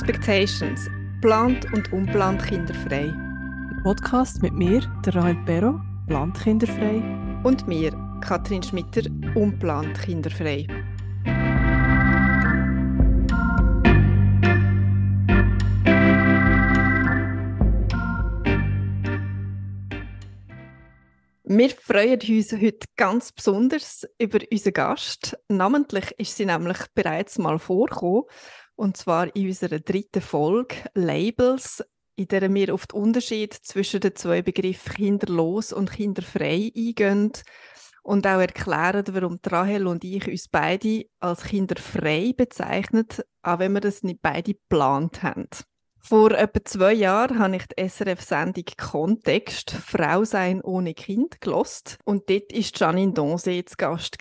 Expectations. Plant und unplant kinderfrei. Podcast mit mir, der Rahel Perro, plant kinderfrei. Und mir, Katrin Schmitter, unplant kinderfrei. Wir freuen uns heute ganz besonders über unseren Gast. Namentlich ist sie nämlich bereits mal vorgekommen und zwar in unserer dritten Folge Labels, in der wir auf den Unterschied zwischen den zwei Begriffen kinderlos und kinderfrei eingehen und auch erklären, warum Rahel und ich uns beide als kinderfrei bezeichnen, auch wenn wir das nicht beide geplant haben. Vor etwa zwei Jahren habe ich die SRF-Sendung Kontext Frau sein ohne Kind gelost und dort war Janine Donse zu Gast.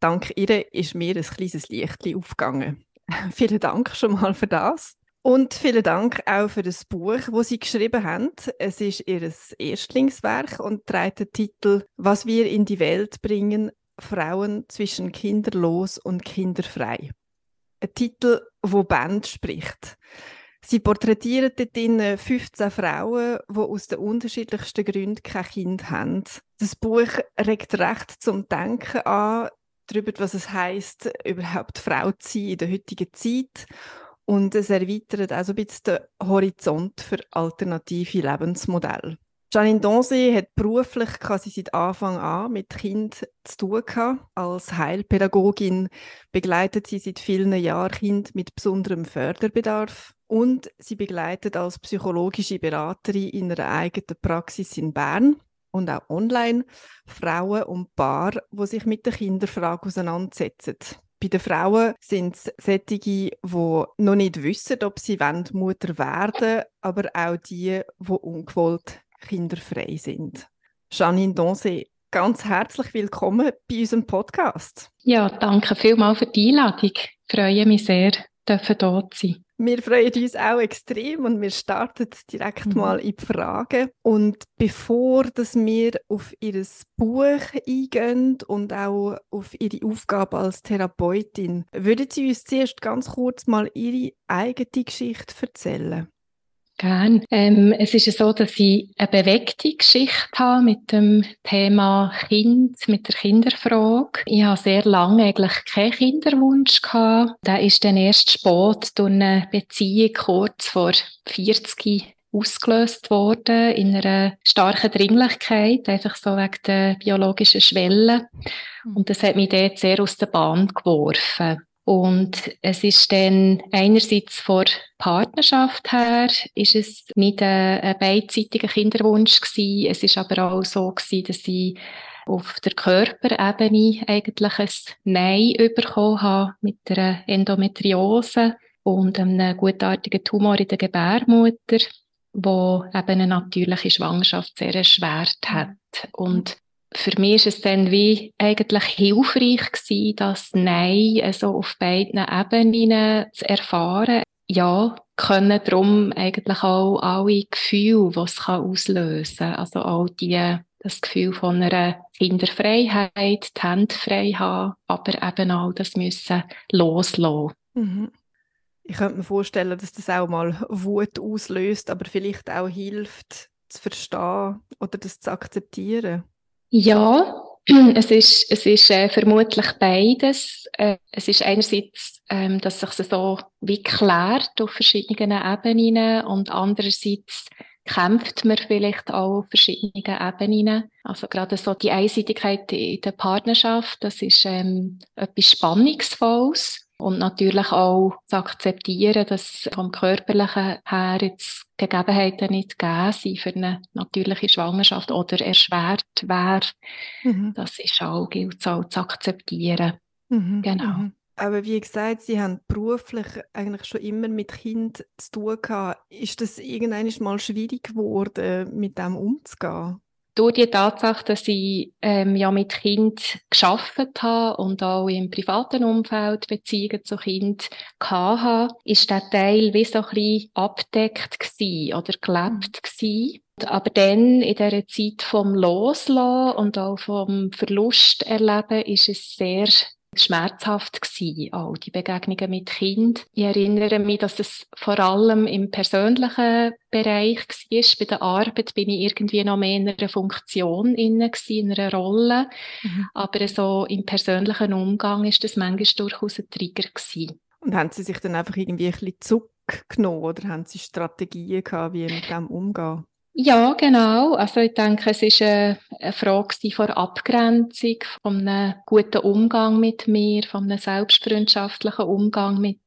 Dank ihr ist mir ein kleines Licht aufgegangen. vielen Dank schon mal für das. Und vielen Dank auch für das Buch, das Sie geschrieben haben. Es ist Ihr Erstlingswerk und trägt den Titel Was wir in die Welt bringen, Frauen zwischen kinderlos und kinderfrei. Ein Titel, wo Band spricht. Sie porträtieren dort 15 Frauen, die aus den unterschiedlichsten Gründen kein Kind haben. Das Buch regt recht zum Denken an, darüber, was es heißt, überhaupt Frau zu sein in der heutigen Zeit. Und es erweitert auch so ein bisschen den Horizont für alternative Lebensmodelle. Janine Donse hat beruflich quasi seit Anfang an mit Kind zu tun gehabt. Als Heilpädagogin begleitet sie seit vielen Jahren Kinder mit besonderem Förderbedarf und sie begleitet als psychologische Beraterin in einer eigenen Praxis in Bern und auch online Frauen und Paare, die sich mit der Kinderfrage auseinandersetzen. Bei den Frauen sind es solche, die noch nicht wissen, ob sie Mutter werden wollen, aber auch die, die ungewollt kinderfrei sind. Janine Donse, ganz herzlich willkommen bei unserem Podcast. Ja, danke vielmals für die Einladung. Ich freue mich sehr, hier zu sein. Wir freuen uns auch extrem und wir starten direkt mhm. mal in die Fragen. Und bevor dass wir auf Ihr Buch eingehen und auch auf Ihre Aufgabe als Therapeutin, würden Sie uns zuerst ganz kurz mal Ihre eigene Geschichte erzählen? Gern. Ähm, es ist ja so, dass ich eine bewegte Geschichte habe mit dem Thema Kind, mit der Kinderfrage. Ich habe sehr lange eigentlich keinen Kinderwunsch gehabt. Der ist dann erst spät durch eine Beziehung kurz vor 40 ausgelöst worden, in einer starken Dringlichkeit, einfach so wegen der biologischen Schwelle. Hm. Und das hat mich dort sehr aus der Bahn geworfen. Und es ist dann einerseits vor Partnerschaft her, ist es nicht ein, ein beidseitiger Kinderwunsch gewesen. Es ist aber auch so gewesen, dass ich auf der Körperebene eigentlich ein Nein bekommen habe mit einer Endometriose und einem gutartigen Tumor in der Gebärmutter, wo eben eine natürliche Schwangerschaft sehr erschwert hat. Und für mich ist es dann wie eigentlich hilfreich gewesen, das Nein also auf beiden Ebenen zu erfahren. Ja, können darum eigentlich auch alle Gefühle, die es auslösen kann. Also auch die, das Gefühl von einer Kinderfreiheit, die Hände frei haben, aber eben auch das müssen loslassen. Mhm. Ich könnte mir vorstellen, dass das auch mal Wut auslöst, aber vielleicht auch hilft, zu verstehen oder das zu akzeptieren. Ja, es ist, es ist äh, vermutlich beides. Äh, es ist einerseits, ähm, dass sich so wie klärt auf verschiedenen Ebenen und andererseits kämpft man vielleicht auch auf verschiedenen Ebenen. Also gerade so die Einseitigkeit in der Partnerschaft, das ist ähm, etwas Spannungsvolles. Und natürlich auch zu akzeptieren, dass vom Körperlichen her jetzt Gegebenheiten nicht gegeben sind für eine natürliche Schwangerschaft oder erschwert wäre. Mhm. Das ist auch, gilt es auch zu akzeptieren. Mhm. Genau. Mhm. Aber wie gesagt, Sie haben beruflich eigentlich schon immer mit Kind zu tun gehabt. Ist das irgendwann mal schwierig geworden, mit dem umzugehen? Durch die Tatsache, dass ich ähm, ja mit Kind geschafft habe und auch im privaten Umfeld Beziehungen zu Kind hatte, ist der Teil wie so ein bisschen abdeckt gewesen oder gelebt mhm. gewesen. Aber dann in dieser Zeit vom Loslassen und auch vom Verlust erleben, ist es sehr schmerzhaft gewesen, auch die Begegnungen mit Kind. Ich erinnere mich, dass es vor allem im persönlichen Bereich war. Bei der Arbeit bin ich irgendwie noch mehr in einer Funktion inne in einer Rolle. Mhm. Aber so im persönlichen Umgang ist das manchmal durchaus ein Trigger gewesen. Und haben Sie sich dann einfach irgendwie ein bisschen zurückgenommen oder haben Sie Strategien gehabt, wie mit dem umgehen? Ja, genau. Also ich denke, es ist eine, eine Frage von Abgrenzung, von einem guten Umgang mit mir, von einem selbstfreundschaftlichen Umgang mit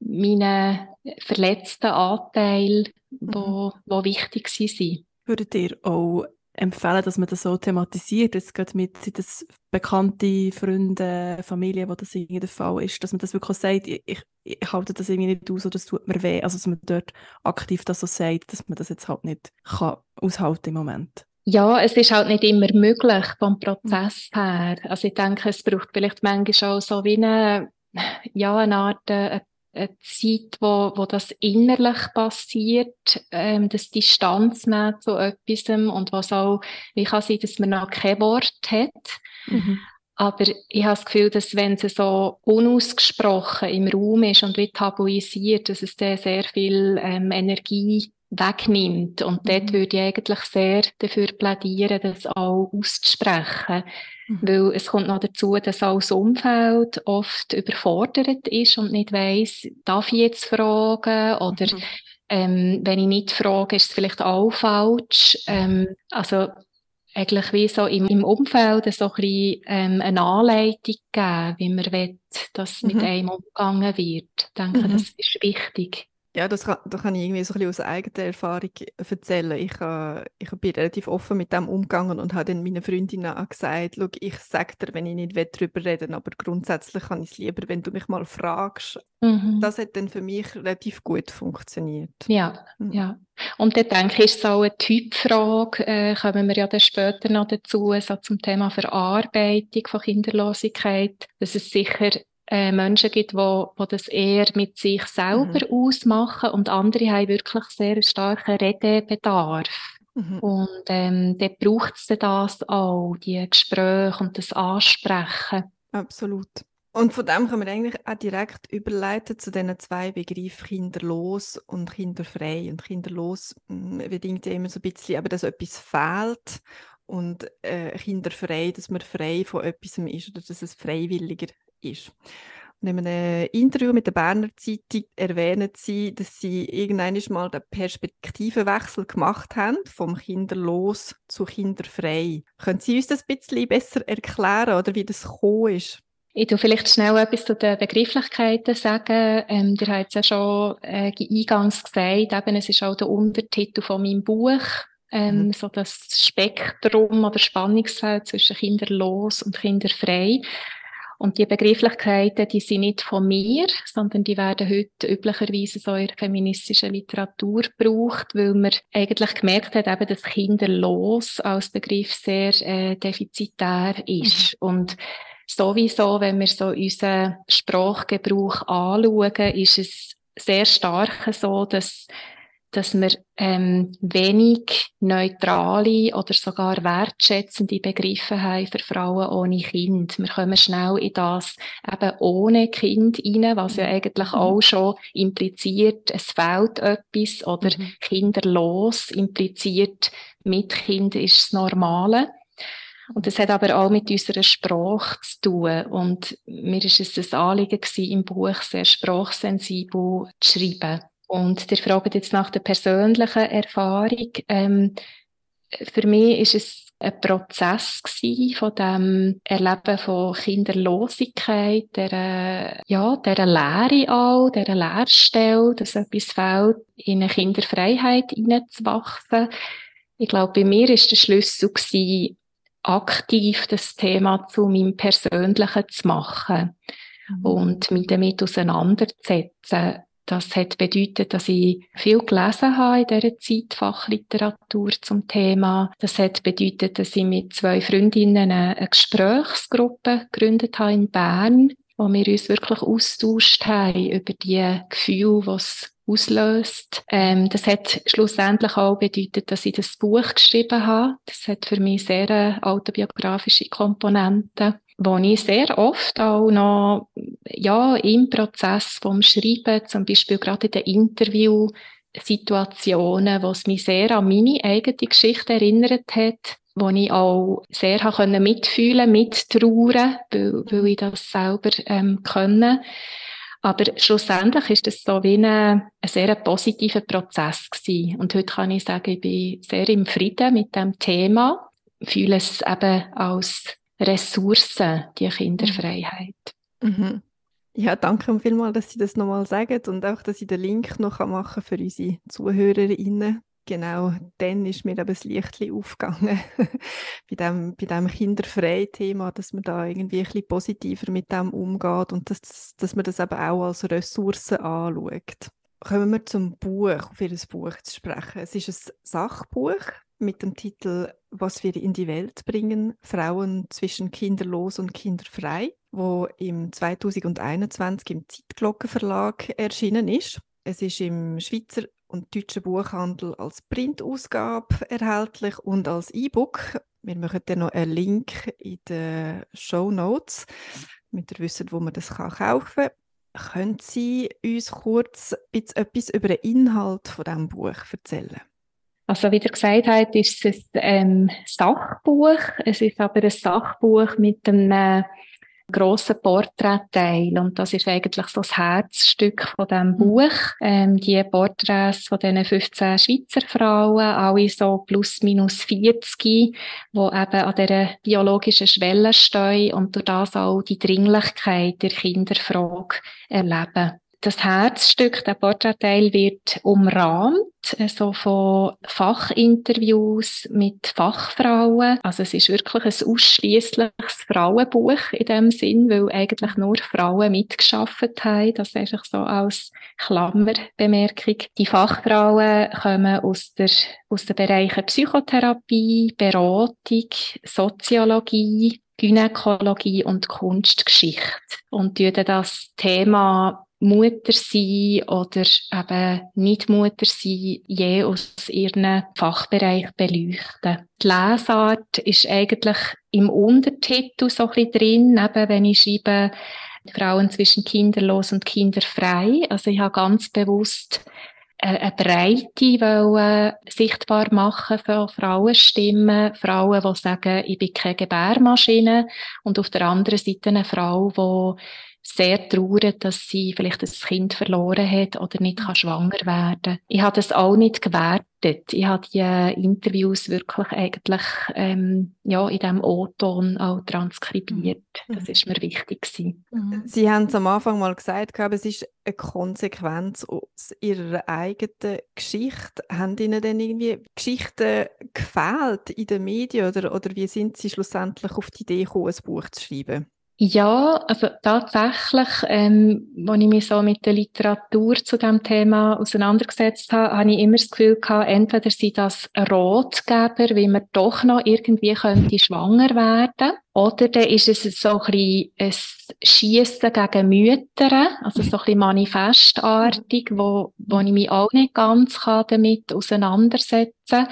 meinen verletzten Anteilen, mhm. wo, wo wichtig sind. Würdet ihr auch empfehlen, dass man das so thematisiert, jetzt gerade mit das bekannte Freunde, Familie, wo das irgendwie der Fall ist, dass man das wirklich sagt, ich, ich, ich halte das irgendwie nicht aus oder es tut mir weh, also dass man dort aktiv das so sagt, dass man das jetzt halt nicht kann aushalten im Moment. Ja, es ist halt nicht immer möglich vom Prozess her. Also ich denke, es braucht vielleicht manchmal auch so wie eine, ja, eine Art eine äh, eine Zeit, wo, wo das innerlich passiert, ähm, das Distanz nehmen zu etwas und was auch, wie kann sein, dass man noch kein Wort hat. Mhm. Aber ich habe das Gefühl, dass wenn es so unausgesprochen im Raum ist und wie tabuisiert, dass es dann sehr viel ähm, Energie wegnimmt. Und mhm. dort würde ich eigentlich sehr dafür plädieren, das auch auszusprechen. Mhm. Weil es kommt noch dazu, dass auch das Umfeld oft überfordert ist und nicht weiss, darf ich jetzt fragen oder mhm. ähm, wenn ich nicht frage, ist es vielleicht auch falsch. Ähm, also eigentlich wie so im, im Umfeld so ein bisschen, ähm, eine Anleitung geben, wie man will, dass mit mhm. einem umgegangen wird. Ich denke, mhm. das ist wichtig. Ja, das kann, das kann ich irgendwie so ein bisschen aus eigener Erfahrung erzählen. Ich, äh, ich bin relativ offen mit dem umgegangen und habe dann meinen Freundinnen auch gesagt, Schau, ich sage dir, wenn ich nicht darüber reden will, aber grundsätzlich kann ich es lieber, wenn du mich mal fragst. Mhm. Das hat dann für mich relativ gut funktioniert. Ja, mhm. ja. Und dann denke ich, ist es auch eine Typfrage, äh, kommen wir ja dann später noch dazu, so zum Thema Verarbeitung von Kinderlosigkeit, dass es sicher äh, Menschen gibt, wo, wo das eher mit sich selber mhm. ausmachen und andere haben wirklich sehr starken Redebedarf. Mhm. Und ähm, dort braucht es das auch, die Gespräche und das Ansprechen. Absolut. Und von dem können wir eigentlich auch direkt überleiten zu diesen zwei Begriffen kinderlos und kinderfrei. Und kinderlos hm, bedingt ja immer so ein bisschen, aber dass etwas fehlt und äh, kinderfrei, dass man frei von etwas ist oder dass es freiwilliger ist. Und in einem Interview mit der Berner Zeitung erwähnen sie, dass sie irgendwann mal den Perspektivenwechsel gemacht haben, vom Kinderlos zu Kinderfrei. Können Sie uns das ein bisschen besser erklären oder wie das gekommen ist? Ich tu vielleicht schnell etwas zu den Begrifflichkeiten sagen. Ähm, ihr habt es ja schon äh, eingangs gesagt, eben, es ist auch der Untertitel von meinem Buch, ähm, mhm. so das Spektrum oder Spannungsfeld zwischen kinderlos und kinderfrei. Und die Begrifflichkeiten, die sind nicht von mir, sondern die werden heute üblicherweise so in der feministischen Literatur gebraucht, weil man eigentlich gemerkt hat, eben, dass kinderlos als Begriff sehr äh, defizitär ist. Mhm. Und sowieso, wenn wir so unseren Sprachgebrauch anschauen, ist es sehr stark so, dass dass wir ähm, wenig neutrale oder sogar wertschätzende Begriffe haben für Frauen ohne Kind. Wir kommen schnell in das eben ohne Kind rein, was ja eigentlich mhm. auch schon impliziert, es fehlt etwas oder mhm. kinderlos impliziert, mit Kind ist das Normale. Und das hat aber auch mit unserer Sprache zu tun. Und mir ist es ein Anliegen gewesen, im Buch sehr sprachsensibel zu schreiben. Und ihr fragt jetzt nach der persönlichen Erfahrung. Ähm, für mich ist es ein Prozess von dem Erleben von Kinderlosigkeit, der, ja, der Lehre auch, der Lehrstelle, dass etwas fehlt, in eine Kinderfreiheit hineinzuwachsen. Ich glaube, bei mir ist der Schlüssel gewesen, aktiv das Thema zu meinem Persönlichen zu machen mhm. und mich damit auseinanderzusetzen das hat bedeutet, dass ich viel gelesen habe in dieser Zeit, Fachliteratur zum Thema. Das hat bedeutet, dass ich mit zwei Freundinnen eine Gesprächsgruppe gegründet habe in Bern, wo wir uns wirklich austauscht haben über die Gefühle, was auslöst. Ähm, das hat schlussendlich auch bedeutet, dass ich das Buch geschrieben habe. Das hat für mich sehr autobiografische Komponenten. Wo ich sehr oft auch noch ja, im Prozess vom Schreiben, zum Beispiel gerade in den Interviewsituationen, wo es mich sehr an meine eigene Geschichte erinnert hat, wo ich auch sehr habe mitfühlen, mittrauern, weil, weil ich das selber ähm, können. Aber schlussendlich ist es so wie ein, ein sehr positiver Prozess gewesen. Und heute kann ich sagen, ich bin sehr im Frieden mit dem Thema, fühle es eben als Ressource, die Kinderfreiheit. Mhm. Ja, danke vielmals, dass Sie das nochmal sagen und auch, dass ich den Link noch machen kann für unsere ZuhörerInnen. Genau, dann ist mir eben das Licht aufgegangen bei dem, bei dem kinderfreien-Thema, dass man da irgendwie ein bisschen positiver mit dem umgeht und dass, dass man das eben auch als Ressource anschaut. Kommen wir zum Buch, auf Ihr Buch zu sprechen. Es ist ein Sachbuch mit dem Titel Was wir in die Welt bringen, Frauen zwischen kinderlos und kinderfrei, wo im 2021 im Zeitglockenverlag erschienen ist. Es ist im Schweizer und deutschen Buchhandel als Printausgabe erhältlich und als E-Book. Wir machen dann noch einen Link in den Show Notes, damit ihr wisst, wo man das kaufen kann. Können Sie uns kurz etwas über den Inhalt von diesem Buch erzählen? Also wie ihr gesagt habt, ist es ein ähm, Sachbuch. Es ist aber ein Sachbuch mit einem grossen Porträtteil und das ist eigentlich so das Herzstück von dem mhm. Buch. Ähm, die Porträts von diesen 15 Schweizer Frauen, alle so plus minus 40, die eben an dieser biologischen Schwelle stehen und durch das auch die Dringlichkeit der Kinderfrage erleben das Herzstück, der Porträtteil wird umrahmt, so also von Fachinterviews mit Fachfrauen. Also es ist wirklich ein ausschließliches Frauenbuch in dem Sinn, weil eigentlich nur Frauen mitgeschafft haben. Das einfach so als Klammerbemerkung. Die Fachfrauen kommen aus der aus den Bereichen Psychotherapie, Beratung, Soziologie, Gynäkologie und Kunstgeschichte und das Thema Mutter sein oder eben nicht Mutter sein, je aus ihrem Fachbereich beleuchten. Die Lesart ist eigentlich im Untertitel so ein bisschen drin, eben wenn ich schreibe, Frauen zwischen kinderlos und kinderfrei. Also ich habe ganz bewusst eine Breite wollen, sichtbar machen für Frauenstimmen. Frauen, die sagen, ich bin keine Gebärmaschine. Und auf der anderen Seite eine Frau, die sehr traurig, dass sie vielleicht ein Kind verloren hat oder nicht kann schwanger werden Ich habe das auch nicht gewertet. Ich habe die Interviews wirklich eigentlich ähm, ja, in diesem O-Ton auch transkribiert. Mhm. Das ist mir wichtig. Gewesen. Mhm. Sie haben es am Anfang mal gesagt, glaube, es ist eine Konsequenz aus Ihrer eigenen Geschichte. Haben Ihnen denn irgendwie Geschichten gefehlt in den Medien oder, oder wie sind Sie schlussendlich auf die Idee gekommen, ein Buch zu schreiben? Ja, also tatsächlich, ähm, als ich mich so mit der Literatur zu dem Thema auseinandergesetzt habe, habe ich immer das Gefühl gehabt, entweder sind das Ratgeber, wie man doch noch irgendwie könnte schwanger werden oder dann ist es so ein bisschen ein Schiessen gegen Mütter, also so ein bisschen manifestartig, wo, wo ich mich auch nicht ganz kann damit auseinandersetzen kann,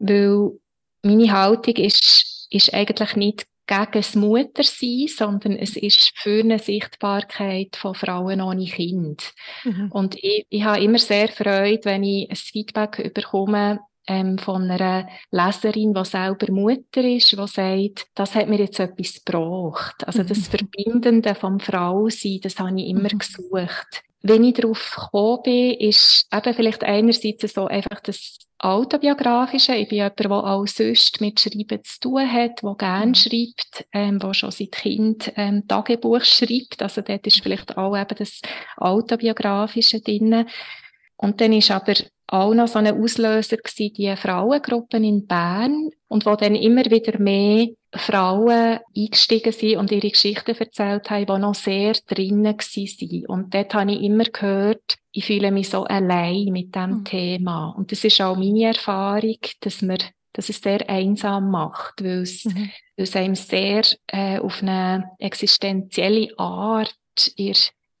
weil meine Haltung ist, ist eigentlich nicht gegen das Muttersein, sondern es ist für eine Sichtbarkeit von Frauen ohne Kind. Mhm. Und ich, ich habe immer sehr Freude, wenn ich ein Feedback bekomme ähm, von einer Leserin, die selber Mutter ist, die sagt, das hat mir jetzt etwas gebraucht. Also das mhm. Verbindende vom Frausein, das habe ich immer mhm. gesucht. Wenn ich darauf gekommen bin, ist eben vielleicht einerseits so einfach das Autobiografische. Ich bin jemand, der auch sonst mit Schreiben zu tun hat, der gerne mhm. schreibt, ähm, der schon seit Kind ähm, Tagebuch schreibt. Also dort ist vielleicht auch eben das Autobiografische drin. Und dann ist aber auch noch so ein Auslöser gewesen, die Frauengruppen in Bern und wo dann immer wieder mehr Frauen eingestiegen sind und ihre Geschichten erzählt haben, die noch sehr drinnen waren. Und dort habe ich immer gehört, ich fühle mich so allein mit dem mhm. Thema. Und das ist auch meine Erfahrung, dass man dass es sehr einsam macht, weil es, mhm. weil es einem sehr äh, auf eine existenzielle Art ihr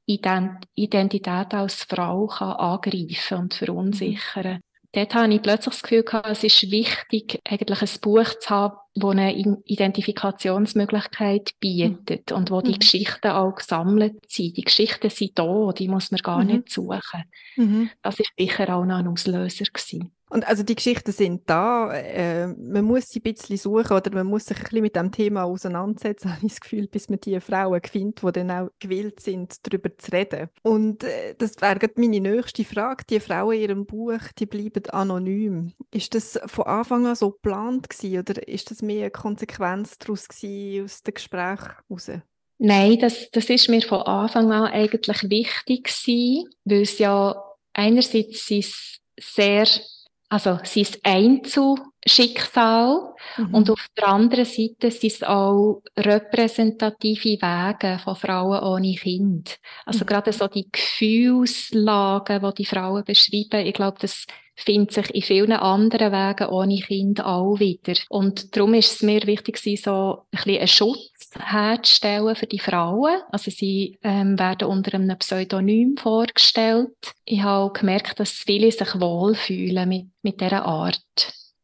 Identität als Frau kann angreifen und verunsichern. Dort habe ich plötzlich das Gefühl gehabt, es ist wichtig, eigentlich ein Buch zu haben, das eine Identifikationsmöglichkeit bietet mhm. und wo die mhm. Geschichten auch gesammelt sind. Die Geschichten sind da, die muss man gar mhm. nicht suchen. Mhm. Das war sicher auch noch ein Auslöser. Gewesen. Und also die Geschichten sind da, äh, man muss sie ein bisschen suchen oder man muss sich ein bisschen mit dem Thema auseinandersetzen, habe ich das Gefühl, bis man die Frauen findet, die dann auch gewillt sind, darüber zu reden. Und äh, das wäre meine nächste Frage. Die Frauen in ihrem Buch, die bleiben anonym. Ist das von Anfang an so geplant gewesen, oder ist das mehr eine Konsequenz daraus gewesen, aus dem Gespräch heraus? Nein, das, das ist mir von Anfang an eigentlich wichtig gewesen, weil es ja einerseits ist sehr also sein Einzelschicksal mhm. und auf der anderen Seite sind es auch repräsentative Wege von Frauen ohne Kind. Also mhm. gerade so die Gefühlslagen, die die Frauen beschreiben, ich glaube, das findet sich in vielen anderen Wegen ohne Kind auch wieder. Und darum ist es mir wichtig, so ein bisschen einen Schutz herzustellen für die Frauen. Also sie ähm, werden unter einem Pseudonym vorgestellt. Ich habe gemerkt, dass viele sich wohlfühlen mit, mit dieser Art.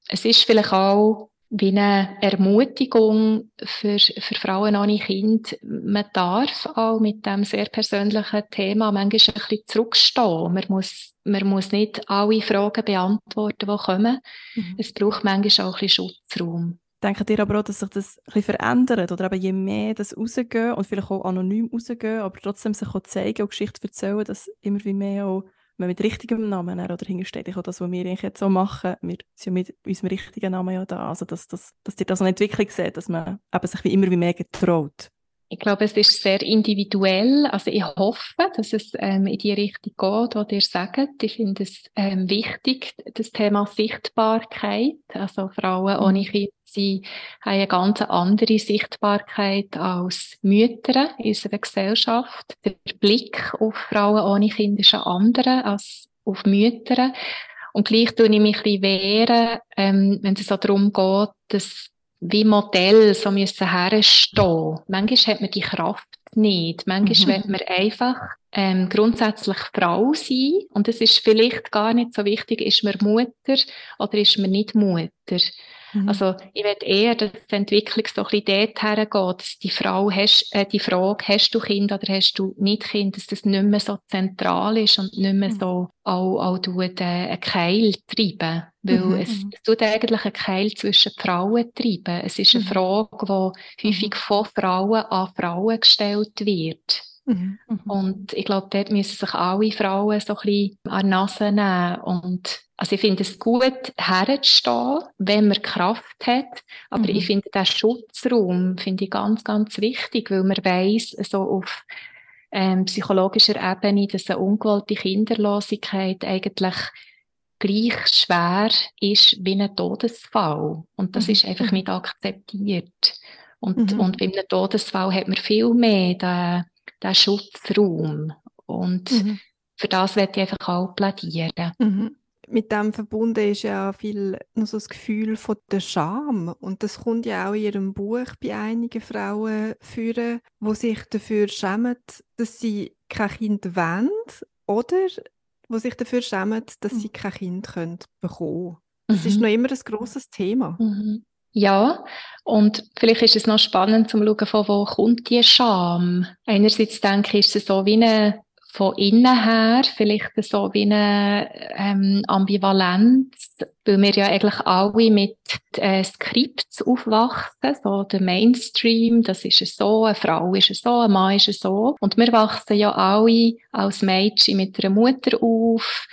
Es ist vielleicht auch wie eine Ermutigung für, für Frauen ohne Kind. Man darf auch mit dem sehr persönlichen Thema manchmal ein bisschen zurückstehen. Man muss, man muss nicht alle Fragen beantworten, die kommen. Mhm. Es braucht manchmal auch ein bisschen Schutzraum. Denkt ihr aber auch, dass sich das ein verändert? Oder eben je mehr das rausgehen und vielleicht auch anonym rausgehen, aber trotzdem sich auch zeigen und Geschichte erzählen, dass immer wie mehr auch man mit richtigem Namen oder hingestellt. Ich auch das, was wir jetzt so machen, wir sind ja mit unserem richtigen Namen ja da. Also, dass, dass, dass ihr das eine Entwicklung seht, dass man eben sich wie immer wie mehr getraut. Ich glaube, es ist sehr individuell. Also ich hoffe, dass es ähm, in die Richtung geht, was ihr sagt. Ich finde es ähm, wichtig, das Thema Sichtbarkeit. Also Frauen mhm. ohne Kind sie haben eine ganz andere Sichtbarkeit als Mütter in unserer Gesellschaft. Der Blick auf Frauen ohne Kind ist ein anderer als auf Mütter. Und gleich tue ich mich ein bisschen wehren, ähm, wenn es so darum geht, dass wie Modell so müssen herstehen. Manchmal hat man die Kraft nicht. Manchmal mhm. will man einfach ähm, grundsätzlich Frau sein und es ist vielleicht gar nicht so wichtig, ist man Mutter oder ist man nicht Mutter. Mhm. Also ich würde eher, dass die Entwicklung so ein bisschen dort hergeht, dass die, Frau hast, äh, die Frage, hast du Kind oder hast du nicht Kind, dass das nicht mehr so zentral ist und nicht mehr mhm. so auch, auch tut, äh, einen Keil treiben. Weil mhm. es, es tut eigentlich einen Keil zwischen Frauen treiben. Es ist eine mhm. Frage, die häufig mhm. von Frauen an Frauen gestellt wird. Mhm. Und ich glaube, dort müssen sich alle Frauen so ein bisschen an die Nase nehmen und also ich finde es gut, herzustehen, wenn man Kraft hat. Aber mhm. ich finde den Schutzraum finde ich ganz, ganz wichtig, weil man weiß, so auf ähm, psychologischer Ebene, dass eine ungewollte Kinderlosigkeit eigentlich gleich schwer ist wie ein Todesfall. Und das mhm. ist einfach nicht akzeptiert. Und, mhm. und bei einem Todesfall hat man viel mehr den, den Schutzraum. Und mhm. für das werde ich einfach auch plädieren. Mhm mit dem verbunden ist ja viel noch so das Gefühl von der Scham und das kommt ja auch in ihrem Buch bei einigen Frauen führen, wo sich dafür schämen, dass sie kein Kind wollen oder wo sich dafür schämen, dass sie mhm. kein Kind können bekommen. Das mhm. ist noch immer ein großes Thema. Mhm. Ja, und vielleicht ist es noch spannend zu schauen, von wo kommt die Scham. Einerseits denke ich, ist es so wie eine von innen her vielleicht so wie eine ähm, Ambivalenz, weil wir ja eigentlich alle mit äh, Skripts aufwachsen, so der Mainstream, das ist es so, eine Frau ist es so, ein Mann ist es so. Und wir wachsen ja alle als Mädchen mit einer Mutter auf,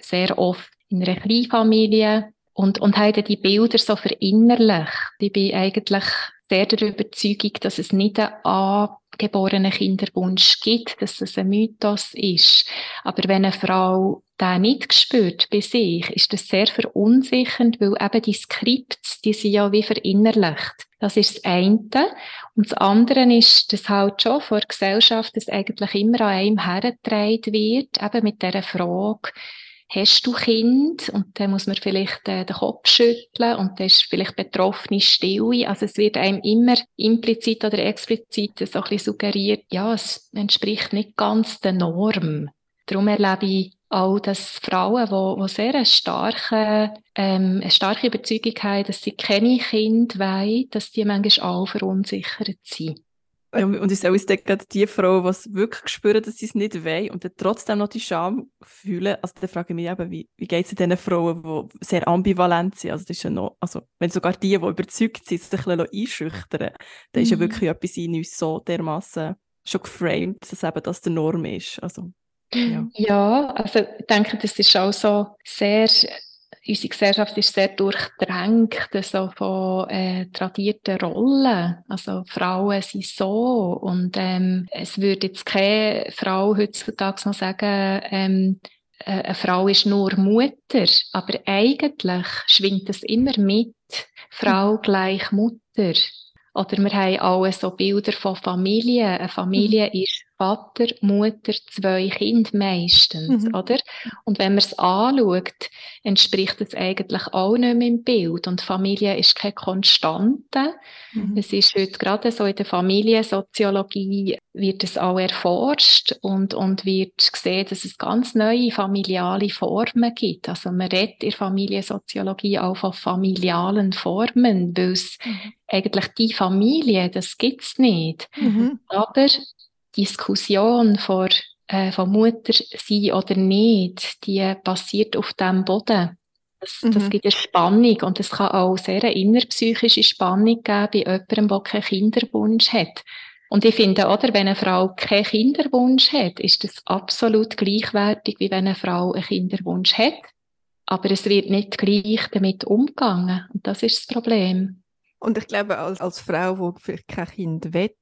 sehr oft in einer Kleinfamilie und, und haben die Bilder so verinnerlicht. Ich bin eigentlich sehr der Überzeugung, dass es nicht einen angeborenen Kinderwunsch gibt, dass es ein Mythos ist. Aber wenn eine Frau den nicht spürt bei sich, ist das sehr verunsichernd, weil eben die Skripts, die sind ja wie verinnerlicht. Das ist das eine. Und das andere ist, dass halt schon vor der Gesellschaft das eigentlich immer an einem hergetragen wird, eben mit dieser Frage, hast du Kind? Und dann muss man vielleicht äh, den Kopf schütteln und dann ist vielleicht betroffene Stille. Also es wird einem immer implizit oder explizit so ein bisschen suggeriert, ja, es entspricht nicht ganz der Norm. darum erlebe ich auch, dass Frauen, die, die sehr eine starke, ähm, eine starke Überzeugung haben, dass sie keine Kinder wollen, dass die manchmal auch verunsichert sind. Ja, und ich sehe uns gerade die Frau, die wirklich spüren, dass sie es nicht wollen und dann trotzdem noch die Scham fühlen. Also dann frage ich mich eben, wie, wie geht es diesen Frauen, die sehr ambivalent sind? Also, das ist ja noch, also wenn sogar die, die überzeugt sind, sich ein bisschen einschüchtern, dann ist ja mhm. wirklich etwas in uns so dermaßen schon geframed, dass eben das der Norm ist. Also, ja. ja, also ich denke, das ist auch so sehr unsere Gesellschaft ist sehr durchdrängt so von äh, tradierten Rollen. Also Frauen sind so und ähm, es würde jetzt keine Frau heutzutage noch sagen, ähm, äh, eine Frau ist nur Mutter, aber eigentlich schwingt es immer mit, Frau gleich Mutter. Oder wir haben auch so Bilder von Familie. Eine Familie mhm. ist Vater, Mutter, zwei Kinder meistens, mhm. oder? Und wenn man es anschaut, entspricht es eigentlich auch nicht mehr im Bild. Und Familie ist keine Konstante. Mhm. Es ist heute gerade so in der Familiensoziologie wird es auch erforscht und, und wird gesehen, dass es ganz neue familiale Formen gibt. Also man redet in der Familiensoziologie auch von familialen Formen, weil es mhm. eigentlich die Familie, das gibt es nicht. Mhm. Aber Diskussion vor, äh, von Mutter sein oder nicht, die basiert auf dem Boden. Das, mhm. das gibt eine Spannung und es kann auch sehr eine innerpsychische Spannung geben bei jemandem, der keinen Kinderwunsch hat. Und ich finde, oder, wenn eine Frau keinen Kinderwunsch hat, ist das absolut gleichwertig, wie wenn eine Frau einen Kinderwunsch hat. Aber es wird nicht gleich damit umgegangen. Und das ist das Problem. Und ich glaube, als, als Frau, die vielleicht kein Kind will,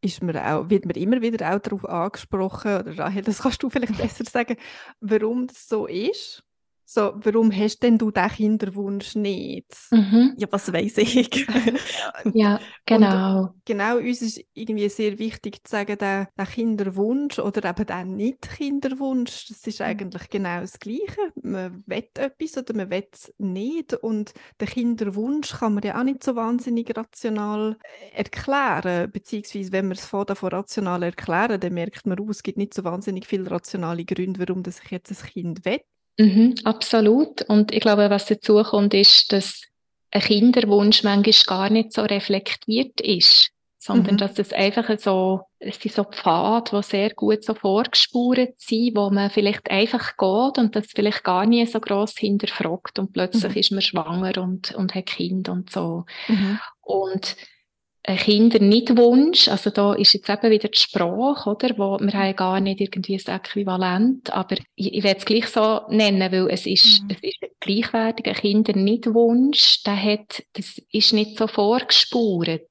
ist man auch, wird man immer wieder auch darauf angesprochen, oder Rahel, das kannst du vielleicht besser sagen, warum das so ist. So, warum hast denn du den Kinderwunsch nicht? Mhm. Ja, was weiß ich? ja, genau. Und genau, uns ist irgendwie sehr wichtig zu sagen, der, der Kinderwunsch oder eben der Nicht-Kinderwunsch, das ist mhm. eigentlich genau das Gleiche. Man will etwas oder man will es nicht. Und den Kinderwunsch kann man ja auch nicht so wahnsinnig rational äh, erklären. Beziehungsweise, wenn man es von davon rational erklären, dann merkt man, oh, es gibt nicht so wahnsinnig viele rationale Gründe, warum das ich jetzt ein Kind will. Mhm, absolut. Und ich glaube, was dazu kommt, ist, dass ein Kinderwunsch manchmal gar nicht so reflektiert ist, sondern mhm. dass es einfach so, es sind so Pfade, die sehr gut so vorgespurt sind, wo man vielleicht einfach geht und das vielleicht gar nie so gross hinterfragt und plötzlich mhm. ist man schwanger und, und hat Kind und so. Mhm. Und ein Kindernichtwunsch, also da ist jetzt eben wieder die Sprache, oder, wo wir haben gar nicht irgendwie ein Äquivalent, aber ich, ich werde es gleich so nennen, weil es ist, mhm. es ist gleichwertig, ein Kindernichtwunsch, der hat, das ist nicht so vorgespurt.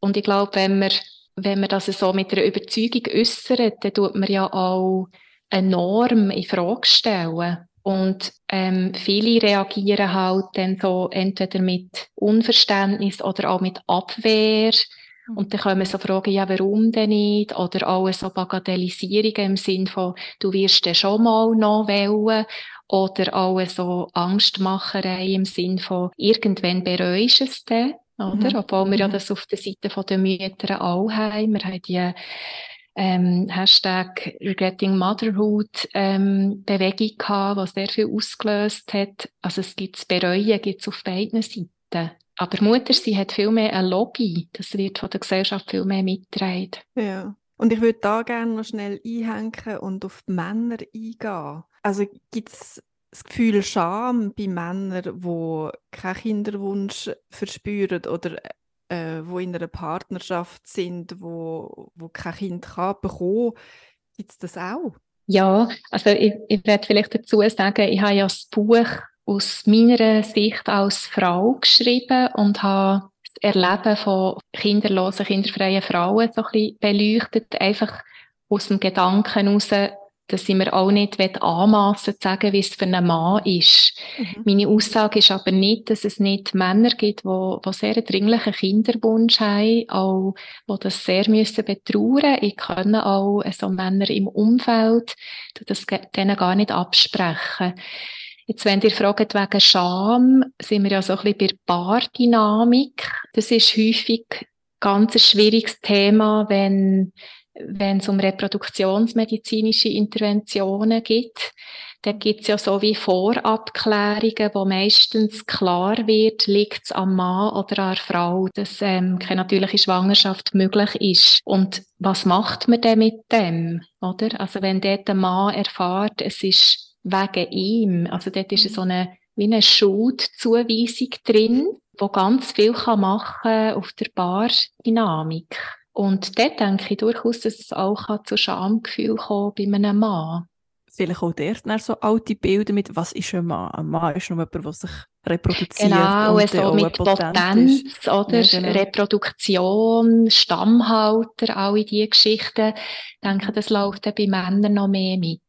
Und ich glaube, wenn man, wenn man das so mit einer Überzeugung äußert, dann tut man ja auch eine Norm in Frage stellen. Und ähm, viele reagieren halt dann so entweder mit Unverständnis oder auch mit Abwehr. Und dann kommen so Fragen, ja, warum denn nicht? Oder auch so Bagatellisierungen im Sinn von, du wirst dann schon mal noch wählen. Oder auch so Angstmacherei im Sinn von, irgendwann bereust du es dann. Oder? Mhm. Obwohl wir ja mhm. das auf der Seite der Mütter auch haben. Wir haben die ähm, Hashtag Regretting Motherhood ähm, Bewegung gehabt, die sehr viel ausgelöst hat. Also es gibt Bereuen, gibt es auf beiden Seiten. Aber Mutter, sie hat viel mehr ein Lobby. Das wird von der Gesellschaft viel mehr mitgetragen. Ja. Und ich würde da gerne noch schnell einhängen und auf die Männer eingehen. Also gibt es das Gefühl Scham bei Männern, die keinen Kinderwunsch verspüren oder äh, wo in einer Partnerschaft sind, wo, wo kein Kind kann bekommen, gibt es das auch? Ja, also ich, ich werde vielleicht dazu sagen, ich habe ja das Buch aus meiner Sicht als Frau geschrieben und habe das Erleben von kinderlosen, kinderfreien Frauen so ein bisschen beleuchtet, einfach aus dem Gedanken heraus, dass ich mir auch nicht anmassen zu sagen, wie es für einen Mann ist. Mhm. Meine Aussage ist aber nicht, dass es nicht Männer gibt, die, die sehr dringlichen Kinderwunsch haben, auch, die das sehr müssen betrauern. Ich kann auch so Männer im Umfeld das denen gar nicht absprechen. Jetzt, wenn ihr fragt wegen Scham, sind wir ja so ein bisschen bei Paardynamik. Das ist häufig ganz ein schwieriges Thema, wenn wenn es um reproduktionsmedizinische Interventionen geht, da gibt es ja so wie Vorabklärungen, wo meistens klar wird, liegt es am Mann oder an der Frau, dass ähm, keine natürliche Schwangerschaft möglich ist. Und was macht man denn mit dem? Oder? Also wenn dort der Mann erfährt, es ist wegen ihm, also dort ist so eine wie eine Schuldzuweisung drin, wo ganz viel kann machen auf der Paardynamik. Und dort denke ich durchaus, dass es auch zu Schamgefühl kommen bei einem Mann vielleicht auch dort so alte Bilder mit, was ist ein Mann? Ein Mann ist nur jemand, der sich reproduziert genau, und so mit Potenz ist. oder ja, genau. Reproduktion, Stammhalter, alle diese Geschichten. Ich denke, das läuft dann bei Männern noch mehr mit.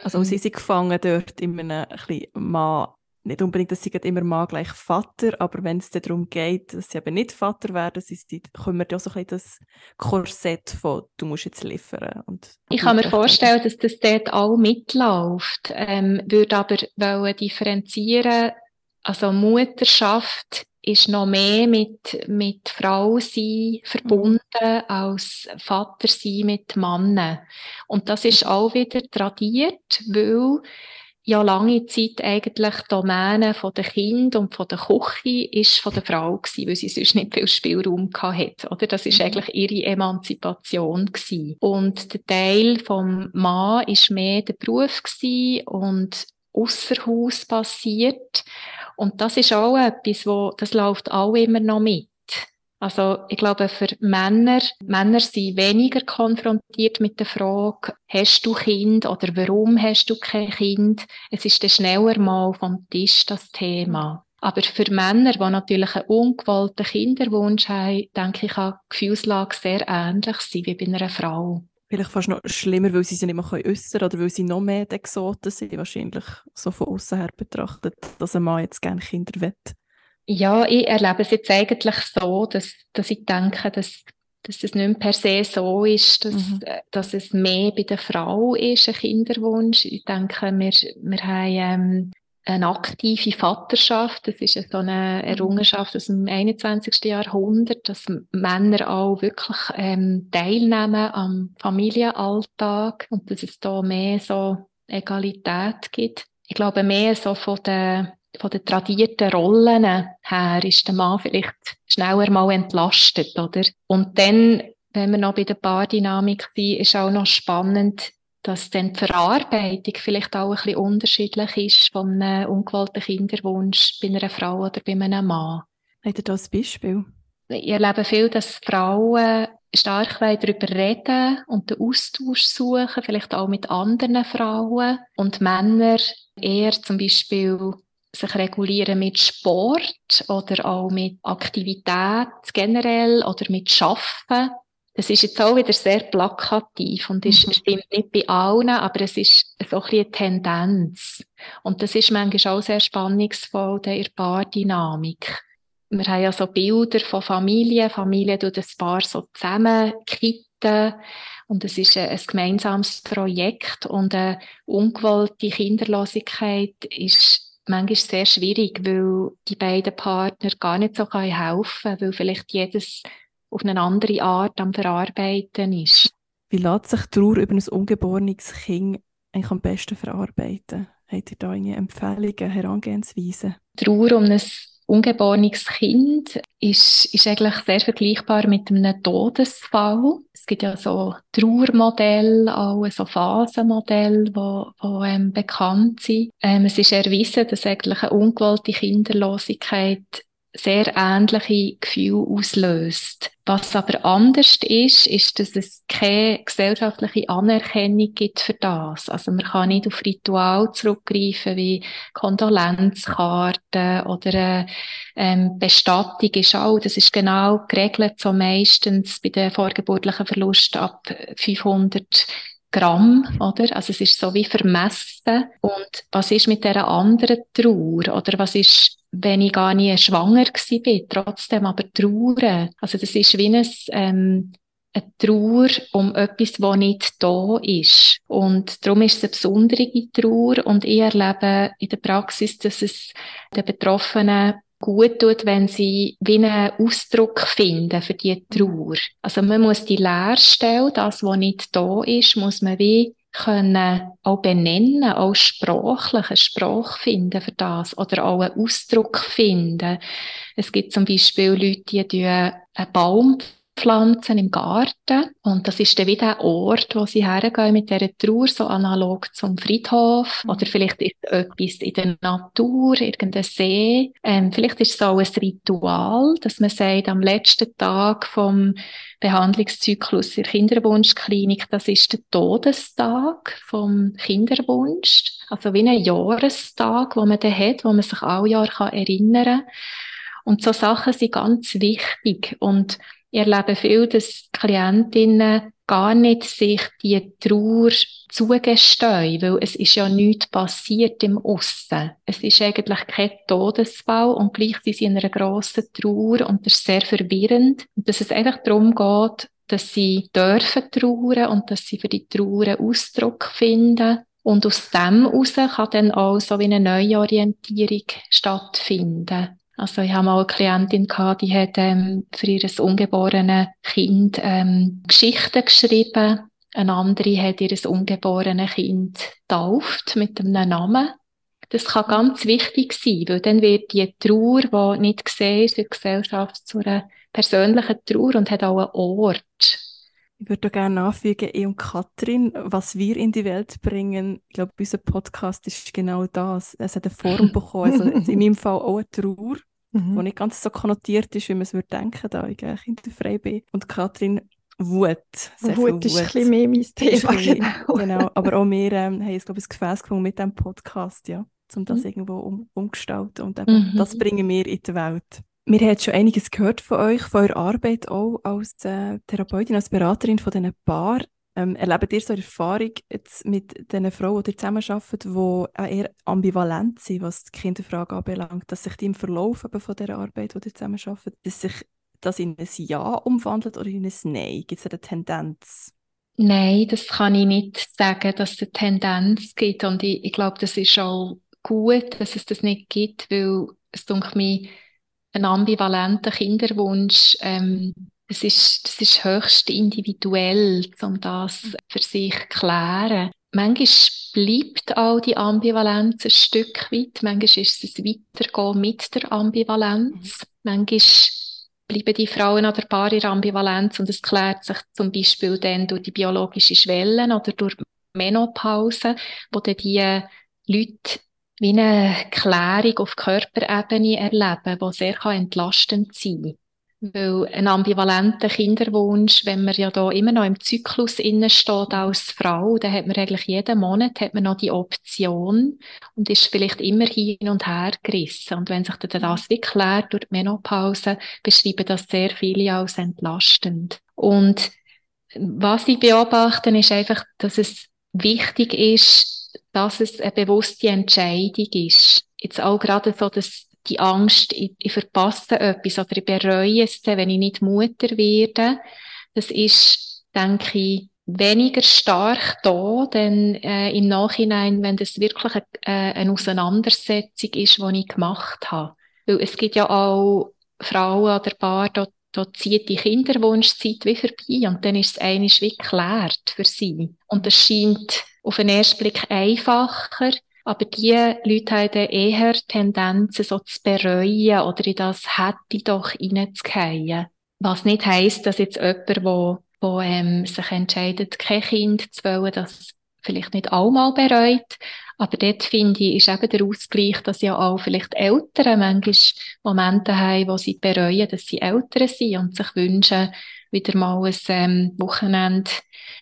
Also sie sind gefangen dort in einem ein Mann nicht unbedingt, dass sie immer Mann gleich Vater, aber wenn es darum geht, dass sie eben nicht Vater werden, sie, kümmert ja so ein das Korsett von, du musst jetzt liefern. Und ich kann mir vorstellen, dass das dort auch mitläuft, ähm, würde aber wollen differenzieren, also Mutterschaft ist noch mehr mit, mit Frau sein verbunden mhm. als Vater sein mit Mannen. Und das ist auch wieder tradiert, weil ja lange Zeit eigentlich die Domäne von der Kind und von der Küche ist von der Frau gewesen, weil sie sonst nicht viel Spielraum hatte, oder? Das ist mhm. eigentlich ihre Emanzipation gewesen. Und der Teil vom Mann ist mehr der Beruf gewesen und außer Haus passiert. Und das ist auch etwas, wo, das läuft auch immer noch mit. Also ich glaube, für Männer, Männer sind weniger konfrontiert mit der Frage, hast du Kind oder warum hast du kein Kind? Es ist dann schneller mal vom Tisch das Thema. Aber für Männer, die natürlich einen ungewollten Kinderwunsch haben, denke ich, kann die Gefühlslage sehr ähnlich sein wie bei einer Frau. Vielleicht fast noch schlimmer, weil sie sich nicht mehr äußern können oder weil sie noch mehr Exoten sind, wahrscheinlich so von außen her betrachtet, dass ein Mann jetzt gerne Kinder will. Ja, ich erlebe es jetzt eigentlich so, dass, dass ich denke, dass, dass es nicht per se so ist, dass, mhm. Äh, dass es mehr bei der Frau ist, ein Kinderwunsch. Ich denke, wir, wir haben ähm, eine aktive Vaterschaft. Das ist ja so eine mhm. Errungenschaft aus dem 21. Jahrhundert, dass Männer auch wirklich ähm, teilnehmen am Familienalltag und dass es da mehr so Egalität gibt. Ich glaube, mehr so von der von den tradierten Rollen her ist der Mann vielleicht schneller mal entlastet, oder? Und dann, wenn wir noch bei der Paardynamik sind, ist auch noch spannend, dass dann die Verarbeitung vielleicht auch ein bisschen unterschiedlich ist von einem ungewollten Kinderwunsch bei einer Frau oder bei einem Mann. Habt ihr da ein Beispiel? Ich erlebe viel, dass Frauen stark darüber reden und den Austausch suchen, vielleicht auch mit anderen Frauen und Männer eher zum Beispiel sich regulieren mit Sport oder auch mit Aktivität generell oder mit Schaffen. Das ist jetzt auch wieder sehr plakativ und ist, mhm. stimmt nicht bei allen, aber es ist so ein eine Tendenz. Und das ist manchmal auch sehr spannungsvoll in der Paardynamik. Wir haben ja so Bilder von Familien. Familien tun das Paar so zusammenkitten. Und es ist ein, ein gemeinsames Projekt und eine ungewollte Kinderlosigkeit ist manchmal sehr schwierig, weil die beiden Partner gar nicht so helfen können, weil vielleicht jedes auf eine andere Art am Verarbeiten ist. Wie lässt sich Trauer über ein ungeborenes Kind eigentlich am besten verarbeiten? Habt ihr da eine Empfehlungen, Herangehensweisen? Trauer um ein ungeborenes Kind ist, ist eigentlich sehr vergleichbar mit einem Todesfall. Es gibt ja so Trauermodelle, auch so Phasenmodelle, wo, wo ähm, bekannt sind. Ähm, es ist erwiesen, dass eigentlich eine ungewollte Kinderlosigkeit sehr ähnliche Gefühle auslöst. Was aber anders ist, ist, dass es keine gesellschaftliche Anerkennung gibt für das. Also man kann nicht auf Ritual zurückgreifen wie Kondolenzkarten oder eine ähm, Bestattung ist auch, das ist genau geregelt, so meistens bei den vorgeburtlichen Verlusten ab 500 Gramm, oder? Also es ist so wie vermessen. Und was ist mit der anderen Trauer? Oder was ist wenn ich gar nie schwanger bin, trotzdem aber trauern. Also das ist wie ein, ähm, eine Trauer um etwas, das nicht da ist. Und darum ist es eine besondere Trauer und ich erlebe in der Praxis, dass es den Betroffenen gut tut, wenn sie wie einen Ausdruck finden für die Trauer. Also man muss die Leerstelle, das, was nicht da ist, muss man wie können auch benennen, auch sprachlich eine Sprache finden für das oder auch einen Ausdruck finden. Es gibt zum Beispiel Leute, die einen Baum pflanzen im Garten. Und das ist dann wieder der Ort, wo sie hergehen mit dieser Trauer, so analog zum Friedhof. Mhm. Oder vielleicht ist etwas in der Natur, irgendein See. Ähm, vielleicht ist es auch ein Ritual, dass man sagt, am letzten Tag vom Behandlungszyklus der Kinderwunschklinik, das ist der Todestag vom Kinderwunsch. Also wie ein Jahrestag, wo man den hat, wo man sich alle Jahre erinnern kann. Und so Sachen sind ganz wichtig. Und ich erlebe viel, dass Klientinnen gar nicht sich die Trauer zugestehen, weil es ist ja nichts passiert im Aussen. Es ist eigentlich kein Todesfall und gleich sind sie in einer grossen Trauer und das ist sehr verwirrend. Und dass es einfach darum geht, dass sie dürfen trauern und dass sie für die Trauer Ausdruck finden. Und aus dem heraus kann dann auch so wie eine Neuorientierung stattfinden. Also ich habe mal eine Klientin gehabt, die hat ähm, für ihr ungeborenes Kind ähm, Geschichten geschrieben. Eine andere hat ihr ungeborenes Kind getauft mit einem Namen. Das kann ganz wichtig sein, weil dann wird die Trauer, die nicht gesehen ist in der Gesellschaft, zu einer persönlichen Trauer und hat auch einen Ort. Ich würde gerne nachfügen, ich und Katrin, was wir in die Welt bringen. Ich glaube, unser Podcast ist genau das. Es hat eine Form bekommen. Also in meinem Fall auch eine Trauer, mhm. die nicht ganz so konnotiert ist, wie man es würde denken, da ich kinderfrei bin. Und Katrin Wut. Sehr Wut ist Wut. ein bisschen mehr mein Thema, genau. genau. Aber auch wir ähm, haben glaube ich, ein Gefäß gefunden mit diesem Podcast, ja, um das mhm. irgendwo um, umgestalten. Und eben, mhm. das bringen wir in die Welt. Wir haben schon einiges gehört von euch, von eurer Arbeit auch als äh, Therapeutin, als Beraterin von diesen Paar. Ähm, erlebt ihr so eine Erfahrung jetzt mit den Frauen, die ihr zusammenarbeitet, die eher ambivalent sind, was die Kinderfrage anbelangt, dass sich die im Verlauf von dieser Arbeit, die ihr zusammenarbeitet, dass sich das in ein Ja umwandelt oder in ein Nein? Gibt es eine Tendenz? Nein, das kann ich nicht sagen, dass es eine Tendenz gibt. Und ich, ich glaube, das ist auch gut, dass es das nicht gibt, weil es denke mir, ein ambivalenter Kinderwunsch, ähm, das ist, das ist höchst individuell, um das für sich zu klären. Manchmal bleibt auch die Ambivalenz ein Stück weit. Manchmal ist es ein Weitergehen mit der Ambivalenz. Manchmal bleiben die Frauen oder Paare in Ambivalenz und es klärt sich zum Beispiel dann durch die biologische Schwellen oder durch Menopause, wo dann die Leute wie eine Klärung auf Körperebene erleben, die sehr entlastend sein kann. Weil ein ambivalenter Kinderwunsch, wenn man ja da immer noch im Zyklus innen steht als Frau, dann hat man eigentlich jeden Monat hat man noch die Option und ist vielleicht immer hin und her gerissen. Und wenn sich dann das wie klärt durch die Menopause, beschreiben das sehr viele als entlastend. Und was ich beobachte, ist einfach, dass es wichtig ist, dass es eine bewusste Entscheidung ist. Jetzt auch gerade so, dass die Angst, ich, ich verpasse etwas oder ich bereue es wenn ich nicht Mutter werde, das ist, denke ich, weniger stark da, denn äh, im Nachhinein, wenn das wirklich eine, äh, eine Auseinandersetzung ist, die ich gemacht habe. Weil es gibt ja auch Frauen oder Paar, da, da zieht die Kinderwunschzeit wie vorbei und dann ist es eigentlich wie geklärt für sie. Und das scheint auf den ersten Blick einfacher, aber die Leute haben dann eher Tendenzen, so zu bereuen oder in das hätte doch reinzugehen. Was nicht heisst, dass jetzt jemand, wo, wo ähm, sich entscheidet, kein Kind zu wollen, das vielleicht nicht einmal bereut. Aber dort finde ich, ist eben der Ausgleich, dass ja auch vielleicht Eltern manchmal Momente haben, wo sie bereuen, dass sie Eltern sind und sich wünschen, wieder mal ein ähm, Wochenende,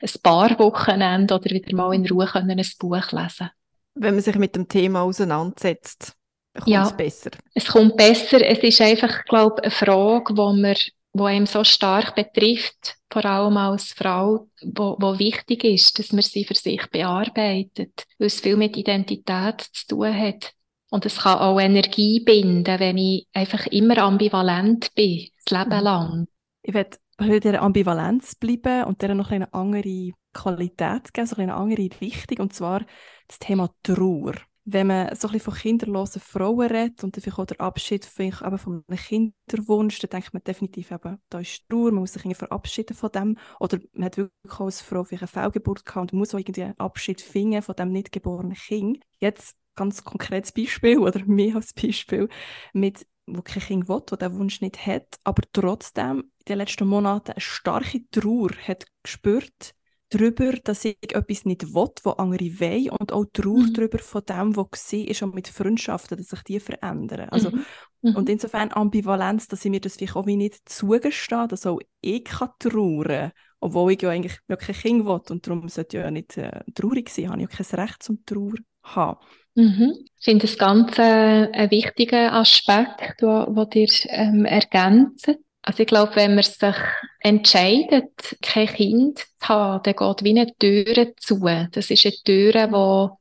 ein paar Wochenende oder wieder mal in Ruhe können ein Buch lesen wenn man sich mit dem Thema auseinandersetzt, kommt ja, es besser. Es kommt besser. Es ist einfach, glaube ich, eine Frage, wo man wo einem so stark betrifft, vor allem als Frau, wo, wo wichtig ist, dass man sie für sich bearbeitet, weil es viel mit Identität zu tun hat. Und es kann auch Energie binden, wenn ich einfach immer ambivalent bin, das Leben mhm. lang. Ich werde bei dieser Ambivalenz bleiben und der noch eine andere Qualität geben, so eine andere Richtung, und zwar das Thema Trauer. wenn man so ein bisschen von kinderlosen Frauen redet und vielleicht auch der Abschied eben von einem Kinderwunsch, dann denkt man definitiv eben, da ist Trauer, man muss sich irgendwie verabschieden von dem. Oder man hat wirklich auch als Frau vielleicht eine Fehlgeburt gehabt und muss auch irgendwie einen Abschied finden von dem nicht geborenen Kind. Jetzt ganz konkretes Beispiel oder mehr als Beispiel mit wo kein Kind will, der diesen Wunsch nicht hat, aber trotzdem in den letzten Monaten eine starke Trauer hat gespürt darüber, dass ich etwas nicht will, was andere wollen und auch Trauer mhm. darüber von dem, was war, ist auch mit Freundschaften, dass sich die verändern. Also, mhm. Mhm. Und insofern Ambivalenz, dass ich mir das vielleicht auch wie nicht zugestehe, dass auch ich kann trauern obwohl ich ja eigentlich wirklich kein Kind will und darum sollte ich ja nicht äh, traurig sein, habe ich ja kein Recht zum Trauer haben. Mhm. Finde das ganz äh, ein wichtiger Aspekt, den ihr ähm, ergänzt. Also ich glaube, wenn man sich entscheidet, kein Kind zu haben, dann geht wie eine Tür zu. Das ist eine Tür, die